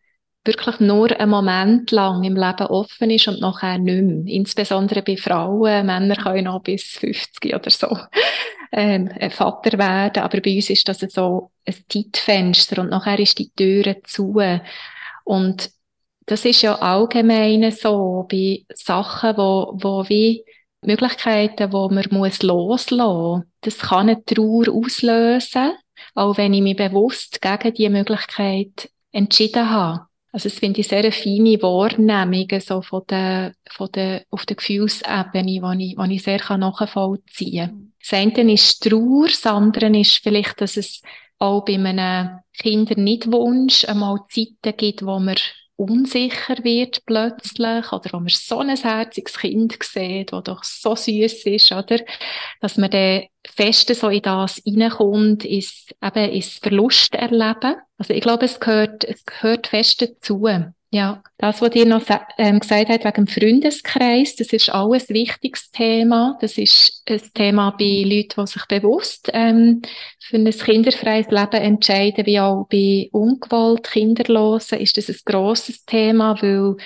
wirklich nur einen Moment lang im Leben offen ist und nachher nicht mehr. Insbesondere bei Frauen. Männer können noch bis 50 oder so ähm, Vater werden. Aber bei uns ist das so ein Zeitfenster und nachher ist die Tür zu. Und das ist ja allgemein so bei Sachen, wo, wo wie Möglichkeiten, wo man muss loslassen muss. Das kann eine Trauer auslösen, auch wenn ich mich bewusst gegen diese Möglichkeit entschieden habe. Also das finde ich sehr eine feine Wahrnehmung so von der, von der, auf der Gefühlsebene, die ich, die ich sehr nachvollziehen kann. Das eine ist Trauer, das andere ist vielleicht, dass es auch bei einem Kindernichtwunsch einmal Zeiten gibt, wo man unsicher wird plötzlich oder wo man so ein herziges Kind sieht, das doch so süß ist, oder? Dass man dann fest so in das reinkommt, ist eben ist Verlust erleben. Also ich glaube, es gehört, es gehört fest dazu. Ja, das, was ihr noch ähm, gesagt habt wegen dem Freundeskreis, das ist auch ein wichtiges Thema. Das ist ein Thema bei Leuten, die sich bewusst ähm, für ein kinderfreies Leben entscheiden, wie auch bei ungewollt Kinderlosen ist das ein grosses Thema, weil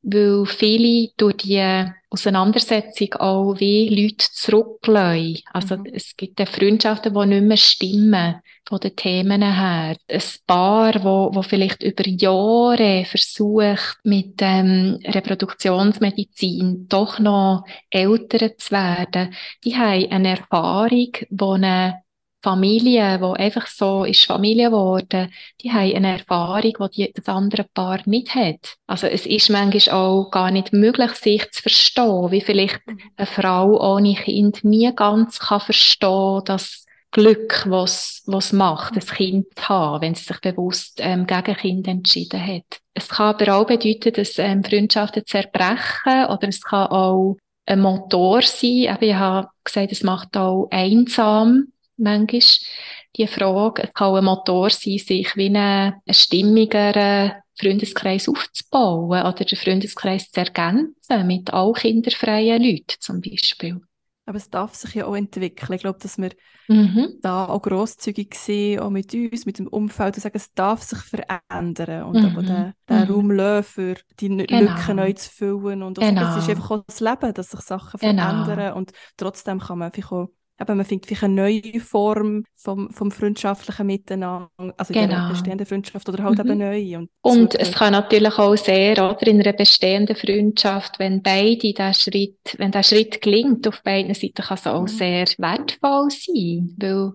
weil viele durch die Auseinandersetzung auch wie Leute zurücklassen. Also mhm. es gibt ja Freundschaften, die nicht mehr stimmen von den Themen her. Ein Paar, wo, wo vielleicht über Jahre versucht, mit ähm, Reproduktionsmedizin doch noch älter zu werden, die haben eine Erfahrung, die Familie, die einfach so ist Familie geworden, die haben eine Erfahrung, die, die das andere Paar nicht hat. Also es ist manchmal auch gar nicht möglich, sich zu verstehen, wie vielleicht mhm. eine Frau ohne Kind nie ganz kann verstehen, dass Glück, was was macht, ein Kind zu haben, wenn sie sich bewusst ähm, gegen Kind entschieden hat. Es kann aber auch bedeuten, dass ähm, Freundschaften zerbrechen oder es kann auch ein Motor sein. Aber ich habe gesagt, es macht auch einsam manchmal die Frage. Es kann ein Motor sein, sich wie einen, einen stimmigeren Freundeskreis aufzubauen oder den Freundeskreis zu ergänzen mit auch kinderfreien Leuten zum Beispiel. Aber es darf sich ja auch entwickeln. Ich glaube, dass wir mhm. da auch grosszügig sind, auch mit uns, mit dem Umfeld, und sagen, es darf sich verändern und mhm. aber den, den mhm. Raum lassen, für die genau. Lücken neu zu füllen. Und genau. es ist einfach auch das Leben, dass sich Sachen genau. verändern und trotzdem kann man einfach auch eben, man findet vielleicht eine neue Form vom, vom freundschaftlichen Miteinander, also genau. in einer bestehenden Freundschaft oder halt mhm. eben neu. Und, und es kann natürlich auch sehr, oder, in einer bestehenden Freundschaft, wenn beide diesen Schritt, wenn der Schritt gelingt auf beiden Seiten, kann es auch mhm. sehr wertvoll sein, weil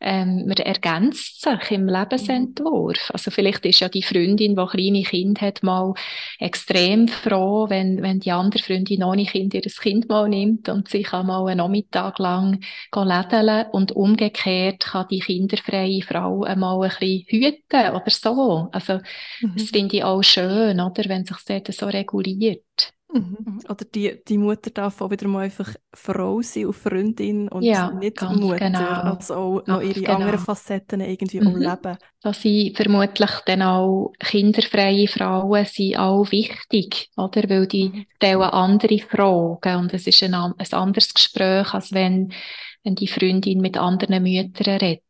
ähm, man ergänzt sich im Lebensentwurf. Also vielleicht ist ja die Freundin, die kleine Kind hat, mal extrem froh, wenn, wenn die andere Freundin ohne Kind ihr Kind mal nimmt und sich einmal einen Nachmittag lang lädeln und umgekehrt kann die kinderfreie Frau einmal ein bisschen hüten oder so. Also mhm. das finde ich auch schön, oder, wenn sich das so reguliert. Mhm. Oder die, die Mutter darf auch wieder mal einfach Frau sein und Freundin und ja, nicht Mutter. Genau. Also auch noch ihre genau. anderen Facetten irgendwie mhm. leben. Dass sie vermutlich dann auch kinderfreie Frauen sind auch wichtig, oder? Weil die mhm. stellen andere Fragen und es ist ein, ein anderes Gespräch, als wenn, wenn die Freundin mit anderen Müttern redet.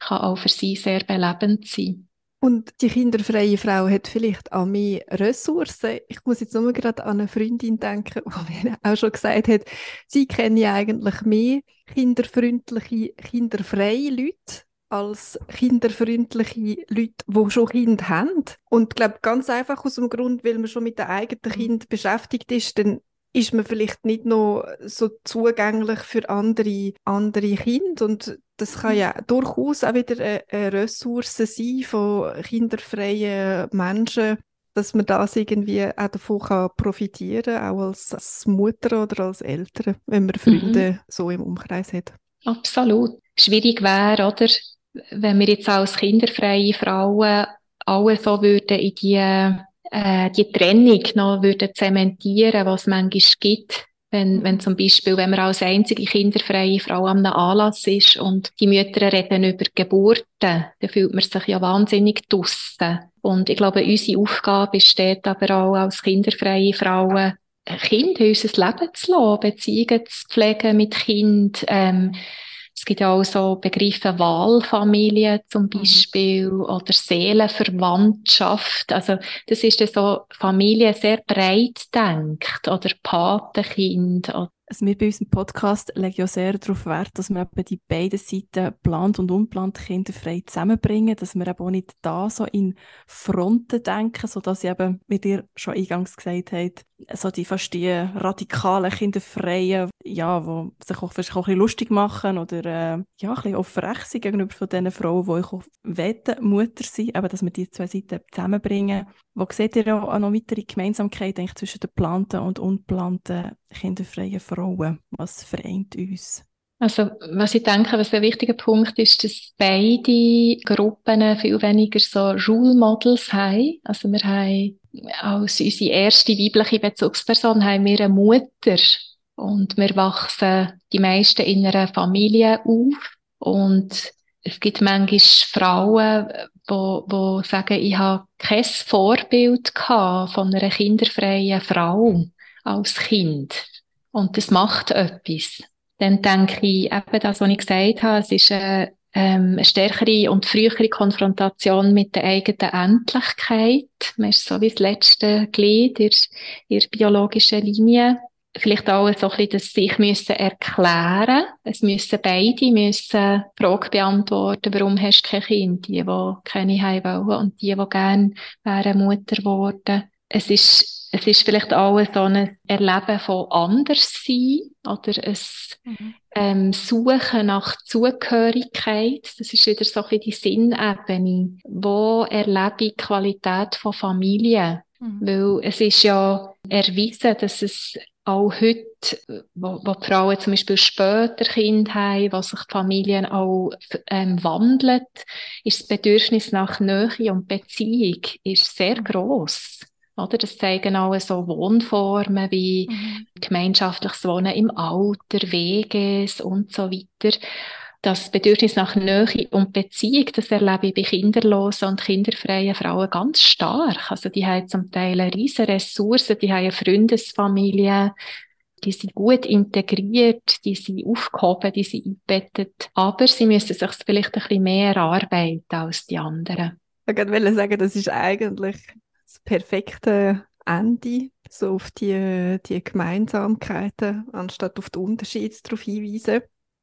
Kann auch für sie sehr belebend sein. Und die kinderfreie Frau hat vielleicht auch mehr Ressourcen. Ich muss jetzt nur gerade an eine Freundin denken, die mir auch schon gesagt hat, sie kenne eigentlich mehr kinderfreundliche, kinderfreie Leute als kinderfreundliche Leute, die schon Kinder haben. Und ich glaube, ganz einfach aus dem Grund, weil man schon mit dem eigenen mhm. Kind beschäftigt ist, dann ist man vielleicht nicht noch so zugänglich für andere, andere Kinder. Und das kann ja durchaus auch wieder eine, eine Ressource sein von kinderfreien Menschen, dass man das irgendwie auch davon kann profitieren kann, auch als, als Mutter oder als Eltern, wenn man Freunde mhm. so im Umkreis hat. Absolut. Schwierig wäre, oder, wenn wir jetzt als kinderfreie Frauen alle so würden in die, äh, die Trennung noch würden zementieren, was es manchmal gibt. Wenn, wenn zum Beispiel, wenn man als einzige kinderfreie Frau am Anlass ist und die Mütter reden über Geburten, dann fühlt man sich ja wahnsinnig draussen. Und ich glaube, unsere Aufgabe besteht aber auch als kinderfreie Frauen, Kinder in unser Leben zu lassen, Beziehungen zu pflegen mit Kind. Ähm, gibt ja auch so Begriffe Wahlfamilie zum mhm. Beispiel mhm. oder Seelenverwandtschaft. Also das ist ja so Familie sehr breit denkt oder Patenkind also wir bei unserem Podcast legen ja sehr darauf Wert, dass wir eben die beiden Seiten plant und unplant kinderfrei zusammenbringen, dass wir eben auch nicht da so in Fronten denken, sodass ich eben, wie ihr schon eingangs gesagt habt, so die fast die radikalen Kinderfreien, ja, die sich auch, vielleicht auch ein bisschen lustig machen oder äh, ja, ein bisschen auch frech sind gegenüber von den Frauen, die ich auch wette, Mutter sind, eben, dass wir die zwei Seiten zusammenbringen. Wo seht ihr auch noch weitere Gemeinsamkeiten zwischen den geplanten und unplanten kinderfreien Frauen? Was vereint uns? Also, was ich denke, was ein wichtiger Punkt ist, dass beide Gruppen viel weniger so Role Models haben. Also, wir haben als unsere erste weibliche Bezugsperson haben wir eine Mutter. Und wir wachsen die meisten in einer Familie auf. Und es gibt manchmal Frauen, wo, wo sagen, ich habe kein Vorbild von einer kinderfreien Frau als Kind. Und das macht etwas. Dann denke ich, eben das, was ich gesagt habe, es ist eine, ähm, eine stärkere und frühere Konfrontation mit der eigenen Endlichkeit. Man ist so wie das letzte Glied in der biologischen Linie vielleicht auch so ein bisschen, dass sie sich müssen erklären Es müssen beide müssen die Frage beantworten, warum hast du kein Kind? Die, die keine haben wollen und die, die gerne wären Mutter geworden. Es ist, es ist vielleicht auch so ein Erleben von Anderssein oder ein mhm. ähm, Suchen nach Zugehörigkeit. Das ist wieder so ein die Sinnebene. Wo erlebe ich die Qualität von Familie? Mhm. Weil es ist ja erwiesen, dass es auch heute, wo, wo die Frauen zum Beispiel später Kinder haben, wo sich die Familien auch ähm, wandeln, ist das Bedürfnis nach Nähe und Beziehung ist sehr groß. Oder? Das zeigen auch so Wohnformen wie mhm. gemeinschaftliches Wohnen im Alter, Weges und so weiter das Bedürfnis nach Nähe und Beziehung, das erlebe ich bei kinderlosen und kinderfreien Frauen ganz stark. Also die haben zum Teil eine riesige Ressourcen, die haben eine Freundesfamilie, die sind gut integriert, die sind aufgehoben, die sind eingebettet, aber sie müssen sich vielleicht ein bisschen mehr erarbeiten als die anderen. Ich wollte sagen, das ist eigentlich perfekte Ende, so auf die, die Gemeinsamkeiten, anstatt auf die Unterschiede darauf hinweisen.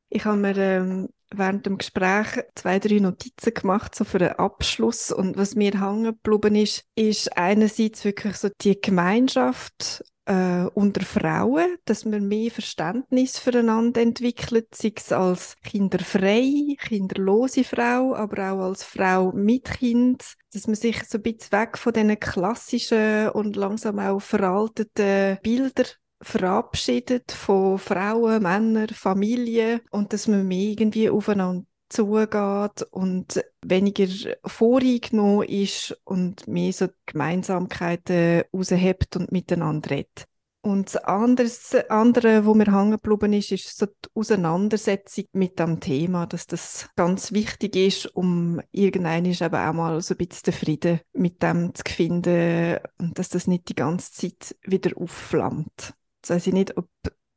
Ich habe mir ähm, während dem Gespräch zwei, drei Notizen gemacht, so für den Abschluss. Und was mir hängen geblieben ist, ist einerseits wirklich so die Gemeinschaft äh, unter Frauen, dass man mehr Verständnis füreinander entwickelt, sei es als kinderfreie, kinderlose Frau, aber auch als Frau mit Kind, dass man sich so ein bisschen weg von diesen klassischen und langsam auch veralteten Bildern verabschiedet von Frauen, Männern, Familien und dass man mehr irgendwie aufeinander zugeht und weniger voreingenommen ist und mehr so Gemeinsamkeiten raushebt und miteinander redet. Und das anderes, andere, wo mir hängen geblieben ist, ist so die Auseinandersetzung mit dem Thema, dass das ganz wichtig ist, um irgendwann eben auch mal so ein bisschen den Frieden mit dem zu finden und dass das nicht die ganze Zeit wieder aufflammt. Jetzt weiß ich nicht, ob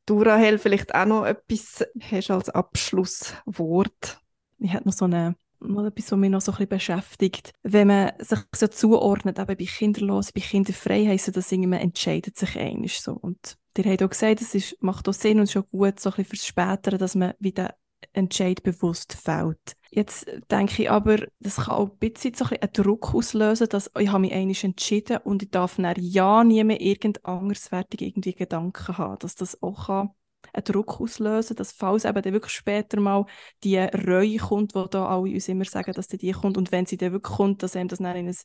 du, Rahel, vielleicht auch noch etwas hast als Abschlusswort. Ich habe noch so eine mal etwas, was mich noch so ein bisschen beschäftigt. Wenn man sich so zuordnet, eben bei Kinderlos, bei Kinderfrei, heisst das irgendwie, man entscheidet sich einig so. Und ihr habt auch gesagt, es ist, macht auch Sinn und auch gut, so ein bisschen fürs Spätere, dass man wieder Entscheid bewusst fällt. Jetzt denke ich aber, das kann auch ein bisschen so ein einen Druck auslösen, dass ich habe mich eigentlich entschieden und ich darf dann ja nie mehr irgend anderswertig irgendwie Gedanken haben, dass das auch kann einen Druck auslösen, dass falls eben dann wirklich später mal die Reue kommt, wo da alle uns immer sagen, dass die kommt und wenn sie dann wirklich kommt, dass einem das dann in eine,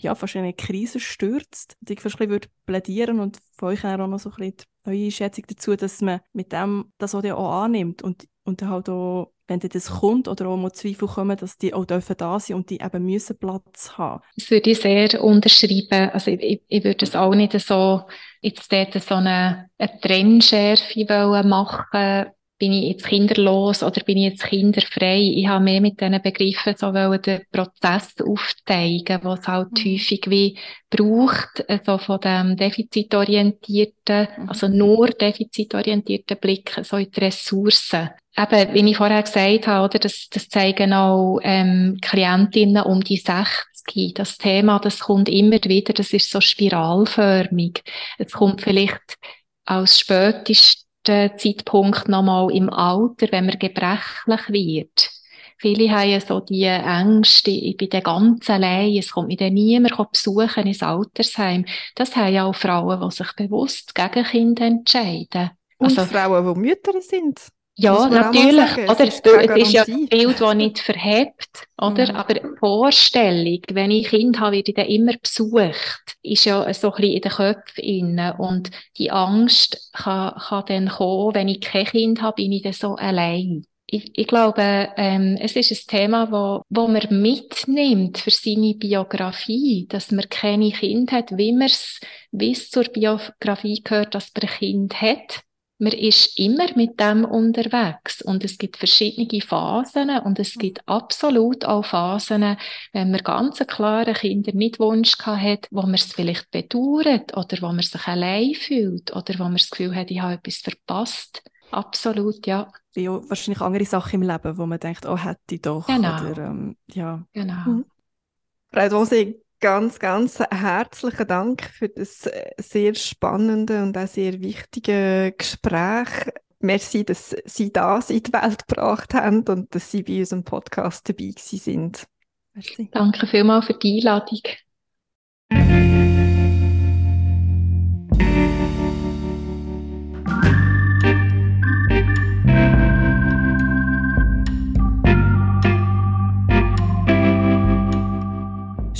ja, fast in eine Krise stürzt, dass ich ein bisschen plädieren und von euch auch noch so ein bisschen eure Einschätzung dazu, dass man mit dem das auch, auch annimmt und, und halt auch wenn das kommt oder auch mal Zweifel kommen, dass die auch dürfen da sein und die eben müssen Platz haben. Das würde ich sehr unterschreiben. Also ich, ich, ich würde es auch nicht so jetzt dort so eine, eine Trennschärfe machen bin ich jetzt kinderlos oder bin ich jetzt kinderfrei? Ich habe mehr mit diesen Begriffen so den Prozess aufzeigen, was es halt mhm. häufig wie braucht, also von dem defizitorientierten, mhm. also nur defizitorientierten Blick so in die Ressourcen. Eben, wie ich vorher gesagt habe, oder, das, das zeigen auch ähm, Klientinnen um die 60. Das Thema, das kommt immer wieder, das ist so spiralförmig. Es kommt vielleicht als spätestes Zeitpunkt nochmal im Alter, wenn man gebrechlich wird. Viele haben so die Ängste, ich bin dann ganz allein, es kommt mich dann niemand besuchen ins Altersheim. Das haben ja auch Frauen, die sich bewusst gegen Kinder entscheiden. Und also, Frauen, die Mütter sind. Ja, natürlich. Oder, es ist, es ist ja ein Bild, das nicht verhebt, oder? Mhm. Aber die Vorstellung, wenn ich Kind habe, werde ich dann immer besucht, ist ja so ein bisschen in den Köpfen inne. Und die Angst kann, kann dann kommen, wenn ich kein Kind habe, bin ich dann so allein. Ich, ich glaube, ähm, es ist ein Thema, wo, wo man mitnimmt für seine Biografie, dass man keine Kind hat, wie man es, es zur Biografie gehört, dass man ein Kind hat man ist immer mit dem unterwegs und es gibt verschiedene Phasen und es gibt absolut auch Phasen, wenn man ganz klare Kinder nicht Wunsch hat, wo man es vielleicht bedauert oder wo man sich allein fühlt oder wo man das Gefühl hat, ich habe etwas verpasst. Absolut, ja. Ja, wahrscheinlich andere Sachen im Leben, wo man denkt, oh, hätte ich doch. Genau. Oder, ähm, ja. Genau. Mhm. Frau Dosig, ganz, ganz herzlichen Dank für das äh, sehr spannende und auch sehr wichtige Gespräch. Merci, dass Sie das in die Welt gebracht haben und dass Sie bei unserem Podcast dabei sind. Merci. Danke vielmals für die Einladung.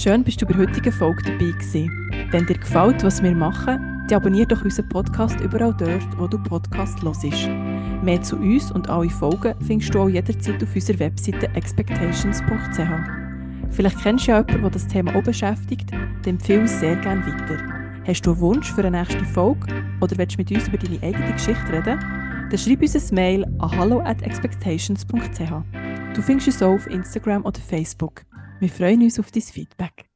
Schön, bist du bei der heutigen Folge dabei gewesen. Wenn dir gefällt, was wir machen, dann abonniere doch unseren Podcast überall dort, wo du Podcast hörst. Mehr zu uns und alle Folgen findest du auch jederzeit auf unserer Webseite expectations.ch. Vielleicht kennst du ja jemanden, der das Thema auch beschäftigt, dann empfehle uns sehr gerne weiter. Hast du einen Wunsch für eine nächste Folge oder willst du mit uns über deine eigene Geschichte reden? Dann schreib uns ein Mail an hallo at expectations.ch. Du findest uns auch auf Instagram oder Facebook. Wir freuen uns auf dein Feedback.